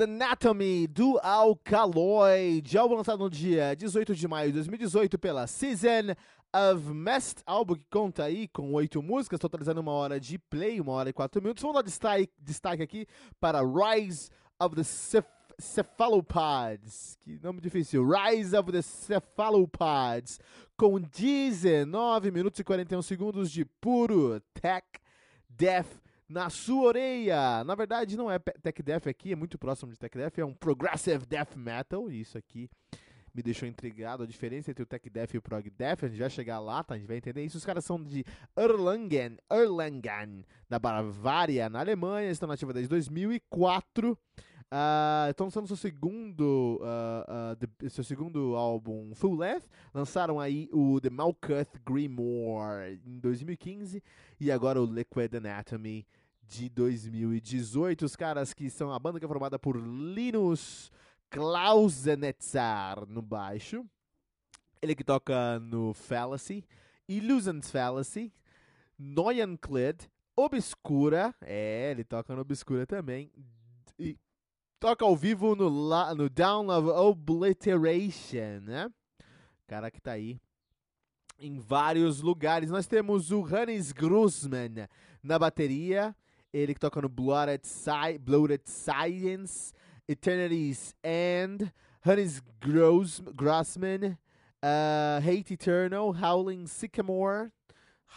Liquid Anatomy do Alkaloid, álbum lançado no dia 18 de maio de 2018 pela Season of Mest, álbum que conta aí com oito músicas, totalizando uma hora de play, uma hora e quatro minutos. Vamos dar destaque, destaque aqui para Rise of the Ceph Cephalopods, que nome difícil, Rise of the Cephalopods, com 19 minutos e 41 segundos de puro tech death na sua orelha. Na verdade, não é tech death aqui, é muito próximo de tech death, é um progressive death metal, e isso aqui me deixou intrigado a diferença entre o tech death e o prog death, a gente vai chegar lá, tá? A gente vai entender isso. Os caras são de Erlangen, Erlangen, na Bavária, na Alemanha, estão nativos desde 2004. Uh, estão lançando seu segundo, uh, uh, the, seu segundo álbum full length. Lançaram aí o The Malkuth Grimoire em 2015 e agora o Liquid Anatomy de 2018. Os caras que são a banda que é formada por Linus Klausenetzar no baixo. Ele que toca no Fallacy, Illusions Fallacy, Neuenklid, Obscura, é, ele toca no Obscura também, e toca ao vivo no, no Down of Obliteration, né? Cara que tá aí em vários lugares. Nós temos o Hannes Grossman na bateria, ele que toca no Blooded, Blooded Science, Eternity's End, Hannes Gross Grossman, uh, Hate Eternal, Howling Sycamore.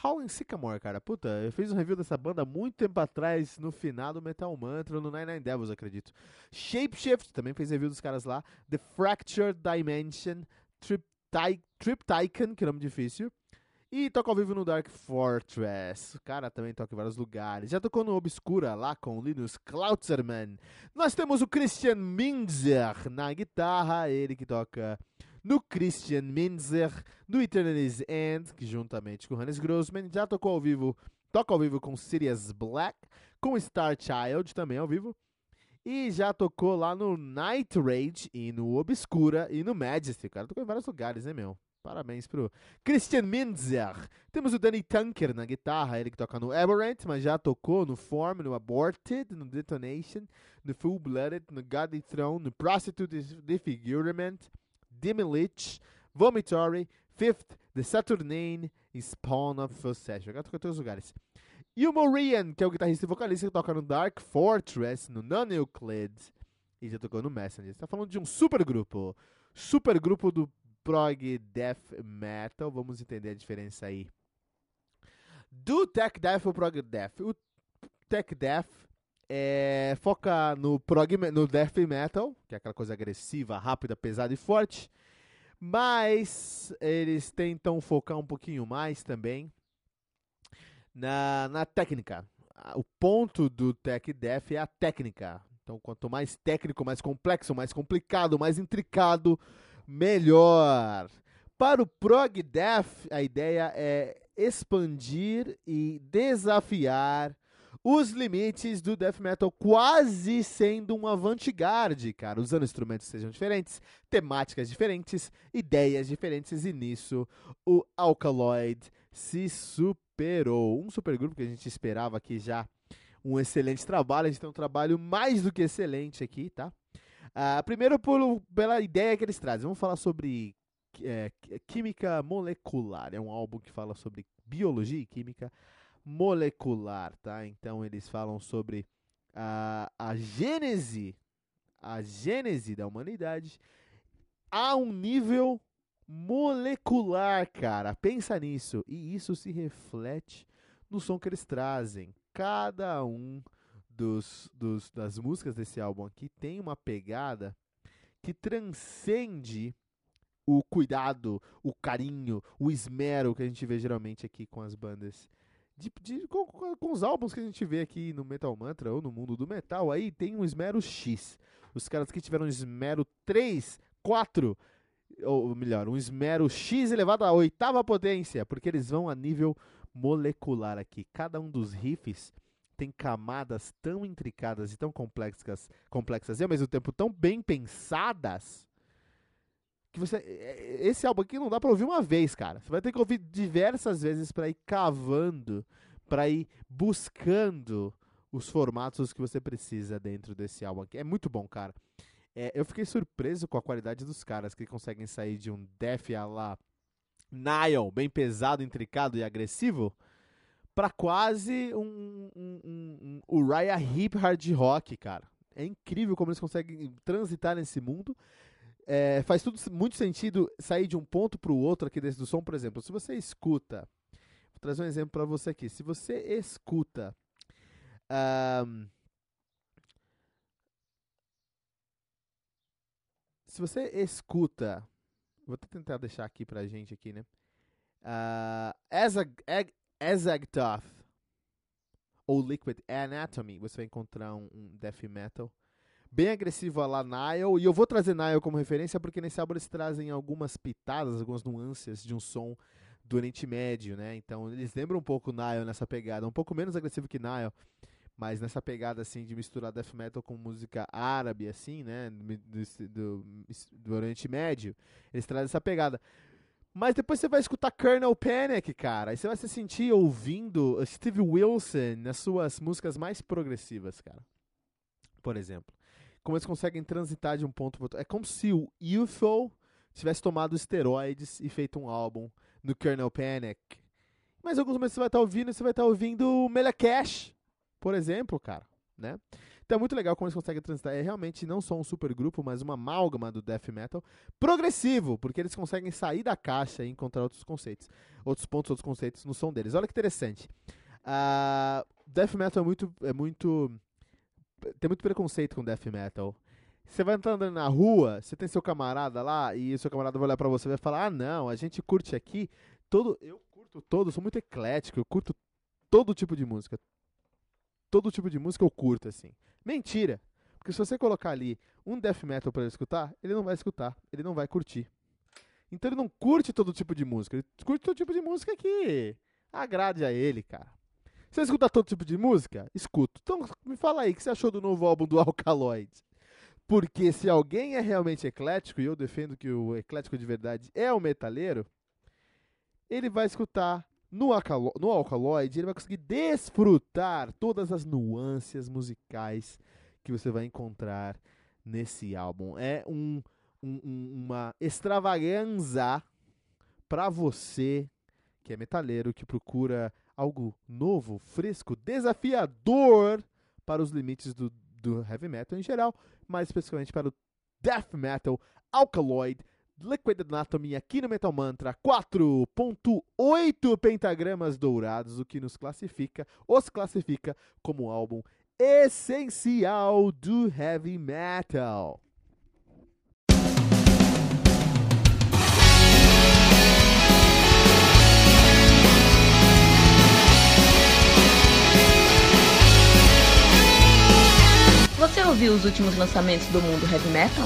Howling Sycamore, cara, puta, eu fiz um review dessa banda muito tempo atrás, no final do Metal Mantra, no Nine Nine Devils, acredito. Shapeshift, também fez review dos caras lá. The Fractured Dimension, Trip, Tycoon, que nome difícil. E toca ao vivo no Dark Fortress. O cara também toca em vários lugares. Já tocou no Obscura lá com o Linus Klautzerman. Nós temos o Christian Minzer na guitarra, ele que toca no Christian Minzer, no Eternity's End, que juntamente com Hannes Grossman já tocou ao vivo, toca ao vivo com Sirius Black, com Star Child também ao vivo. E já tocou lá no Night Rage e no Obscura e no Majesty. O cara tocou em vários lugares, né, meu? Parabéns pro Christian Minzer. Temos o Danny Tunker na guitarra, ele que toca no Aberrant, mas já tocou no Form, no Aborted, no Detonation, no Full Blooded, no Godly Throne, no Prostitute Disfigurement, Dimilich, Vomitory, Fifth, The Saturnine e Spawn of Possession. Já tocou em todos os lugares. E o Morian, que é o guitarrista e vocalista que toca no Dark Fortress, no Non-Euclid, e já tocou no Messenger. Você tá falando de um super grupo. Super grupo do prog death metal. Vamos entender a diferença aí. Do tech death ou prog death. O tech death é, foca no prog no death metal, que é aquela coisa agressiva, rápida, pesada e forte. Mas eles tentam focar um pouquinho mais também na, na técnica. O ponto do tech death é a técnica. Então, quanto mais técnico, mais complexo, mais complicado, mais intricado, melhor. Para o Prog Death, a ideia é expandir e desafiar os limites do death metal quase sendo um avant-garde, cara, usando instrumentos sejam diferentes, temáticas diferentes, ideias diferentes, e nisso o Alkaloid se superou. Um supergrupo que a gente esperava aqui já um excelente trabalho, a gente tem um trabalho mais do que excelente aqui, tá? Uh, primeiro pela ideia que eles trazem. Vamos falar sobre é, Química Molecular. É um álbum que fala sobre biologia e química molecular, tá? Então eles falam sobre a, a gênese, a gênese da humanidade a um nível molecular, cara. Pensa nisso. E isso se reflete no som que eles trazem. Cada um dos, dos, das músicas desse álbum aqui tem uma pegada que transcende o cuidado, o carinho, o esmero que a gente vê geralmente aqui com as bandas. De, de, com, com, os álbuns que a gente vê aqui no Metal Mantra ou no mundo do metal, aí tem um esmero X. Os caras que tiveram um esmero 3, 4, ou melhor, um esmero X elevado à oitava potência, porque eles vão a nível molecular aqui. Cada um dos riffs tem camadas tão intricadas e tão complexas, complexas e ao mesmo tempo tão bem pensadas que você esse álbum aqui não dá para ouvir uma vez, cara. Você vai ter que ouvir diversas vezes para ir cavando, para ir buscando os formatos que você precisa dentro desse álbum aqui. É muito bom, cara. É, eu fiquei surpreso com a qualidade dos caras que conseguem sair de um death a lá Nile, bem pesado, intricado e agressivo, para quase um, um, um, um Uriah Heep hard rock, cara. É incrível como eles conseguem transitar nesse mundo é, faz tudo muito sentido sair de um ponto para o outro aqui dentro do som. Por exemplo, se você escuta, vou trazer um exemplo para você aqui. Se você escuta um, se você escuta, vou tentar deixar aqui pra gente aqui, né? Uh, Azagthoth ou Liquid Anatomy, você vai encontrar um, um death metal bem agressivo lá Nile, e eu vou trazer Nile como referência porque nesse álbum eles trazem algumas pitadas, algumas nuances de um som do Oriente Médio, né? Então eles lembram um pouco Nile nessa pegada, um pouco menos agressivo que Nile, mas nessa pegada assim de misturar death metal com música árabe, assim, né? Do, do, do Oriente Médio, eles trazem essa pegada. Mas depois você vai escutar Colonel Panic, cara. Aí você vai se sentir ouvindo Steve Wilson nas suas músicas mais progressivas, cara. Por exemplo como eles conseguem transitar de um ponto para outro. É como se o UFO tivesse tomado esteroides e feito um álbum no Kernel Panic. Mas alguns momentos você vai estar ouvindo, você vai estar ouvindo o Melacash, por exemplo, cara, né? Então é muito legal como eles conseguem transitar. É realmente não só um super grupo, mas uma amálgama do death metal progressivo, porque eles conseguem sair da caixa e encontrar outros conceitos, outros pontos, outros conceitos no som deles. Olha que interessante. Uh, death metal é muito, é muito tem muito preconceito com death metal. Você vai andando na rua, você tem seu camarada lá e seu camarada vai olhar para você e vai falar: "Ah, não, a gente curte aqui todo, eu curto todo, sou muito eclético, eu curto todo tipo de música. Todo tipo de música eu curto assim". Mentira. Porque se você colocar ali um death metal para ele escutar, ele não vai escutar, ele não vai curtir. Então ele não curte todo tipo de música, ele curte todo tipo de música que agrade a ele, cara. Você escuta todo tipo de música? Escuto. Então me fala aí, o que você achou do novo álbum do Alkaloid? Porque se alguém é realmente eclético, e eu defendo que o eclético de verdade é o metaleiro, ele vai escutar no, no Alkaloid, ele vai conseguir desfrutar todas as nuances musicais que você vai encontrar nesse álbum. É um, um, uma extravaganza para você que é metaleiro, que procura algo novo, fresco, desafiador para os limites do, do heavy metal em geral, mais especificamente para o death metal, Alkaloid, Liquid Anatomy aqui no Metal Mantra 4.8 pentagramas dourados, o que nos classifica, os classifica como álbum essencial do heavy metal. Você ouviu os últimos lançamentos do mundo heavy metal?